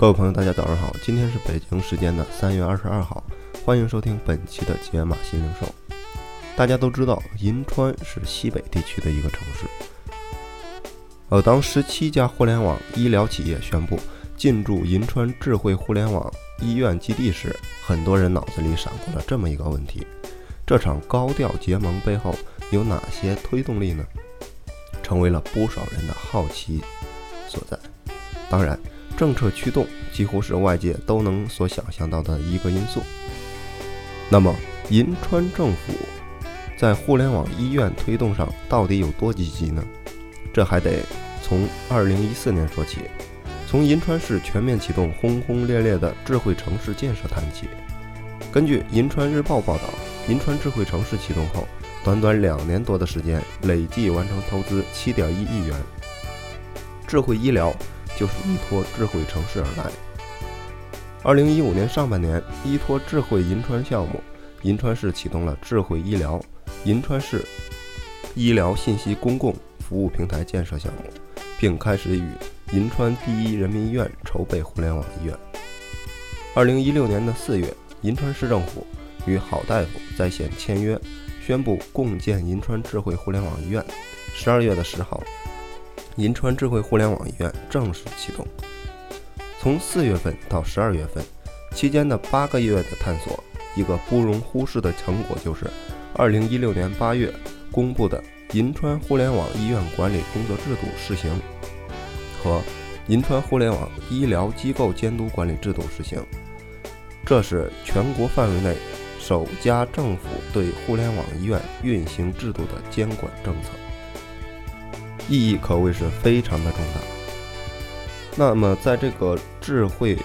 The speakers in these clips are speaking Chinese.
各位朋友，大家早上好，今天是北京时间的三月二十二号，欢迎收听本期的解码新零售。大家都知道，银川是西北地区的一个城市。呃，当十七家互联网医疗企业宣布进驻银川智慧互联网医院基地时，很多人脑子里闪过了这么一个问题：这场高调结盟背后有哪些推动力呢？成为了不少人的好奇所在。当然。政策驱动几乎是外界都能所想象到的一个因素。那么，银川政府在互联网医院推动上到底有多积极呢？这还得从2014年说起，从银川市全面启动轰轰烈烈的智慧城市建设谈起。根据《银川日报》报道，银川智慧城市启动后，短短两年多的时间，累计完成投资7.1亿元，智慧医疗。就是依托智慧城市而来。二零一五年上半年，依托智慧银川项目，银川市启动了智慧医疗银川市医疗信息公共服务平台建设项目，并开始与银川第一人民医院筹备互联网医院。二零一六年的四月，银川市政府与好大夫在线签约，宣布共建银川智慧互联网医院。十二月的十号。银川智慧互联网医院正式启动。从四月份到十二月份期间的八个月的探索，一个不容忽视的成果就是，二零一六年八月公布的《银川互联网医院管理工作制度试行》和《银川互联网医疗机构监督管理制度试行》，这是全国范围内首家政府对互联网医院运行制度的监管政策。意义可谓是非常的重大。那么，在这个智慧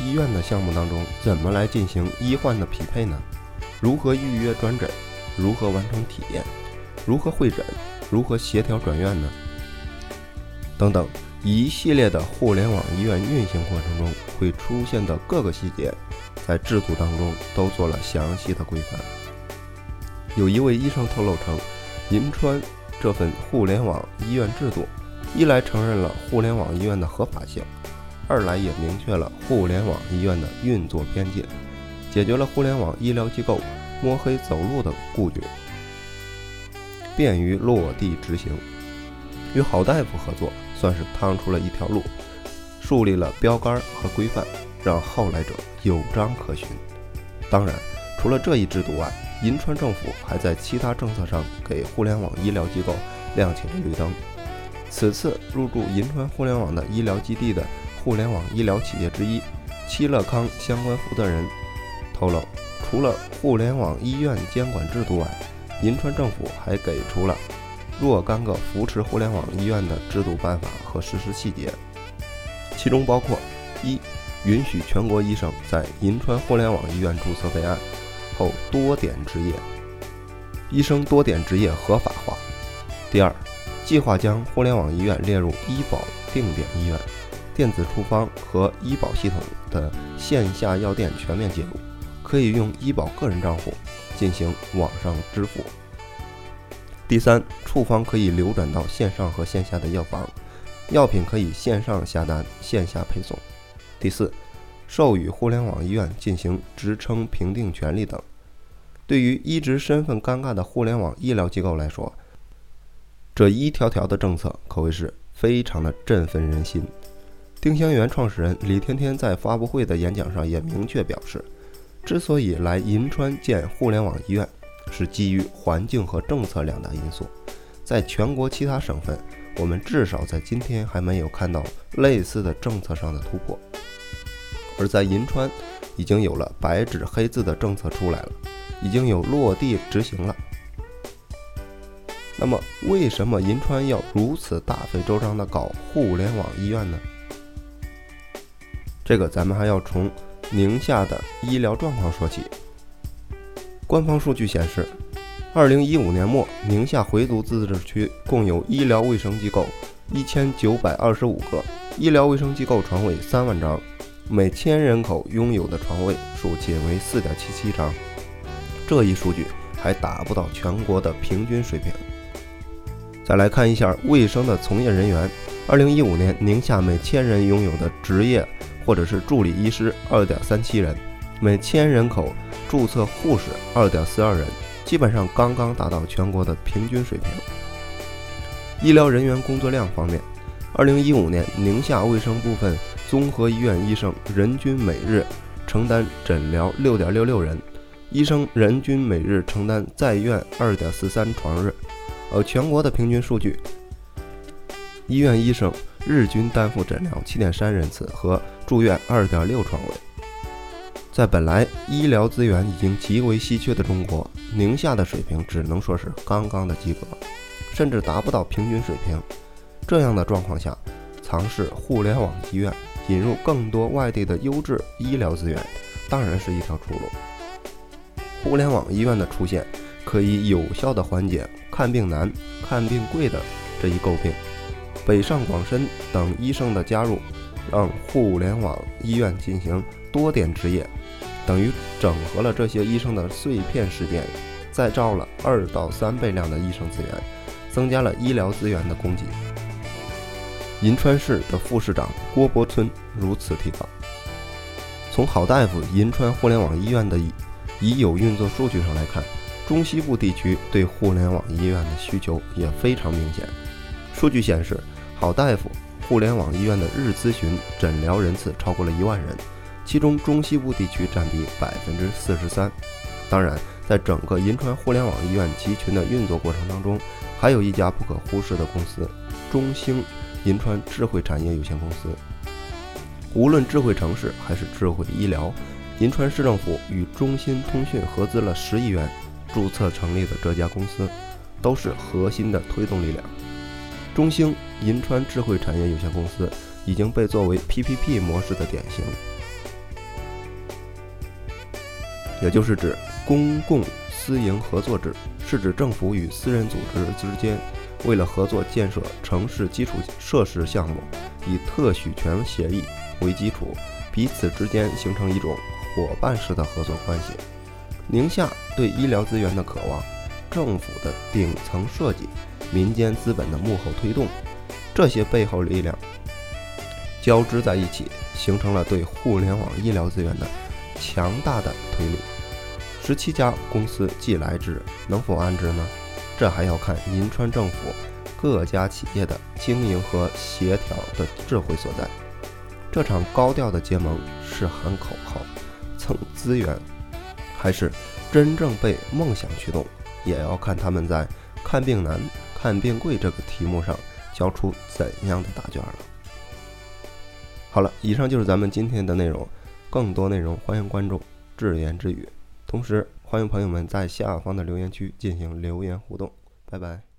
医院的项目当中，怎么来进行医患的匹配呢？如何预约转诊？如何完成体验？如何会诊？如何协调转院呢？等等，一系列的互联网医院运行过程中会出现的各个细节，在制度当中都做了详细的规范。有一位医生透露称，银川。这份互联网医院制度，一来承认了互联网医院的合法性，二来也明确了互联网医院的运作边界，解决了互联网医疗机构摸黑走路的顾虑，便于落地执行。与好大夫合作，算是趟出了一条路，树立了标杆和规范，让后来者有章可循。当然，除了这一制度外，银川政府还在其他政策上给互联网医疗机构亮起了绿灯。此次入驻银川互联网的医疗基地的互联网医疗企业之一七乐康相关负责人透露，除了互联网医院监管制度外，银川政府还给出了若干个扶持互联网医院的制度办法和实施细节，其中包括：一、允许全国医生在银川互联网医院注册备案。后多点执业，医生多点执业合法化。第二，计划将互联网医院列入医保定点医院，电子处方和医保系统的线下药店全面接入，可以用医保个人账户进行网上支付。第三，处方可以流转到线上和线下的药房，药品可以线上下单，线下配送。第四。授予互联网医院进行职称评定权利等，对于一直身份尴尬的互联网医疗机构来说，这一条条的政策可谓是非常的振奋人心。丁香园创始人李天天在发布会的演讲上也明确表示，之所以来银川建互联网医院，是基于环境和政策两大因素。在全国其他省份，我们至少在今天还没有看到类似的政策上的突破。而在银川，已经有了白纸黑字的政策出来了，已经有落地执行了。那么，为什么银川要如此大费周章的搞互联网医院呢？这个咱们还要从宁夏的医疗状况说起。官方数据显示，二零一五年末，宁夏回族自治区共有医疗卫生机构一千九百二十五个，医疗卫生机构床位三万张。每千人口拥有的床位数仅为四点七七张，这一数据还达不到全国的平均水平。再来看一下卫生的从业人员，二零一五年，宁夏每千人拥有的职业或者是助理医师二点三七人，每千人口注册护士二点四二人，基本上刚刚达到全国的平均水平。医疗人员工作量方面，二零一五年，宁夏卫生部分综合医院医生人均每日承担诊疗六点六六人，医生人均每日承担在院二点四三床日。而全国的平均数据，医院医生日均担负诊疗七点三人次和住院二点六床位。在本来医疗资源已经极为稀缺的中国，宁夏的水平只能说是刚刚的及格，甚至达不到平均水平。这样的状况下，尝试互联网医院，引入更多外地的优质医疗资源，当然是一条出路。互联网医院的出现，可以有效地缓解。看病难、看病贵的这一诟病，北上广深等医生的加入，让互联网医院进行多点执业，等于整合了这些医生的碎片时间，再招了二到三倍量的医生资源，增加了医疗资源的供给。银川市的副市长郭伯村如此提到：从好大夫银川互联网医院的已有运作数据上来看。中西部地区对互联网医院的需求也非常明显。数据显示，好大夫互联网医院的日咨询诊疗人次超过了一万人，其中中西部地区占比百分之四十三。当然，在整个银川互联网医院集群的运作过程当中，还有一家不可忽视的公司——中兴银川智慧产业有限公司。无论智慧城市还是智慧医疗，银川市政府与中兴通讯合资了十亿元。注册成立的这家公司，都是核心的推动力量。中兴银川智慧产业有限公司已经被作为 PPP 模式的典型，也就是指公共私营合作制，是指政府与私人组织之间为了合作建设城市基础设施项目，以特许权协议为基础，彼此之间形成一种伙伴式的合作关系。宁夏对医疗资源的渴望，政府的顶层设计，民间资本的幕后推动，这些背后力量交织在一起，形成了对互联网医疗资源的强大的推力。十七家公司既来之，能否安之呢？这还要看银川政府各家企业的经营和协调的智慧所在。这场高调的结盟是喊口号、蹭资源。还是真正被梦想驱动，也要看他们在“看病难、看病贵”这个题目上交出怎样的答卷了。好了，以上就是咱们今天的内容，更多内容欢迎关注“智言之语”，同时欢迎朋友们在下方的留言区进行留言互动。拜拜。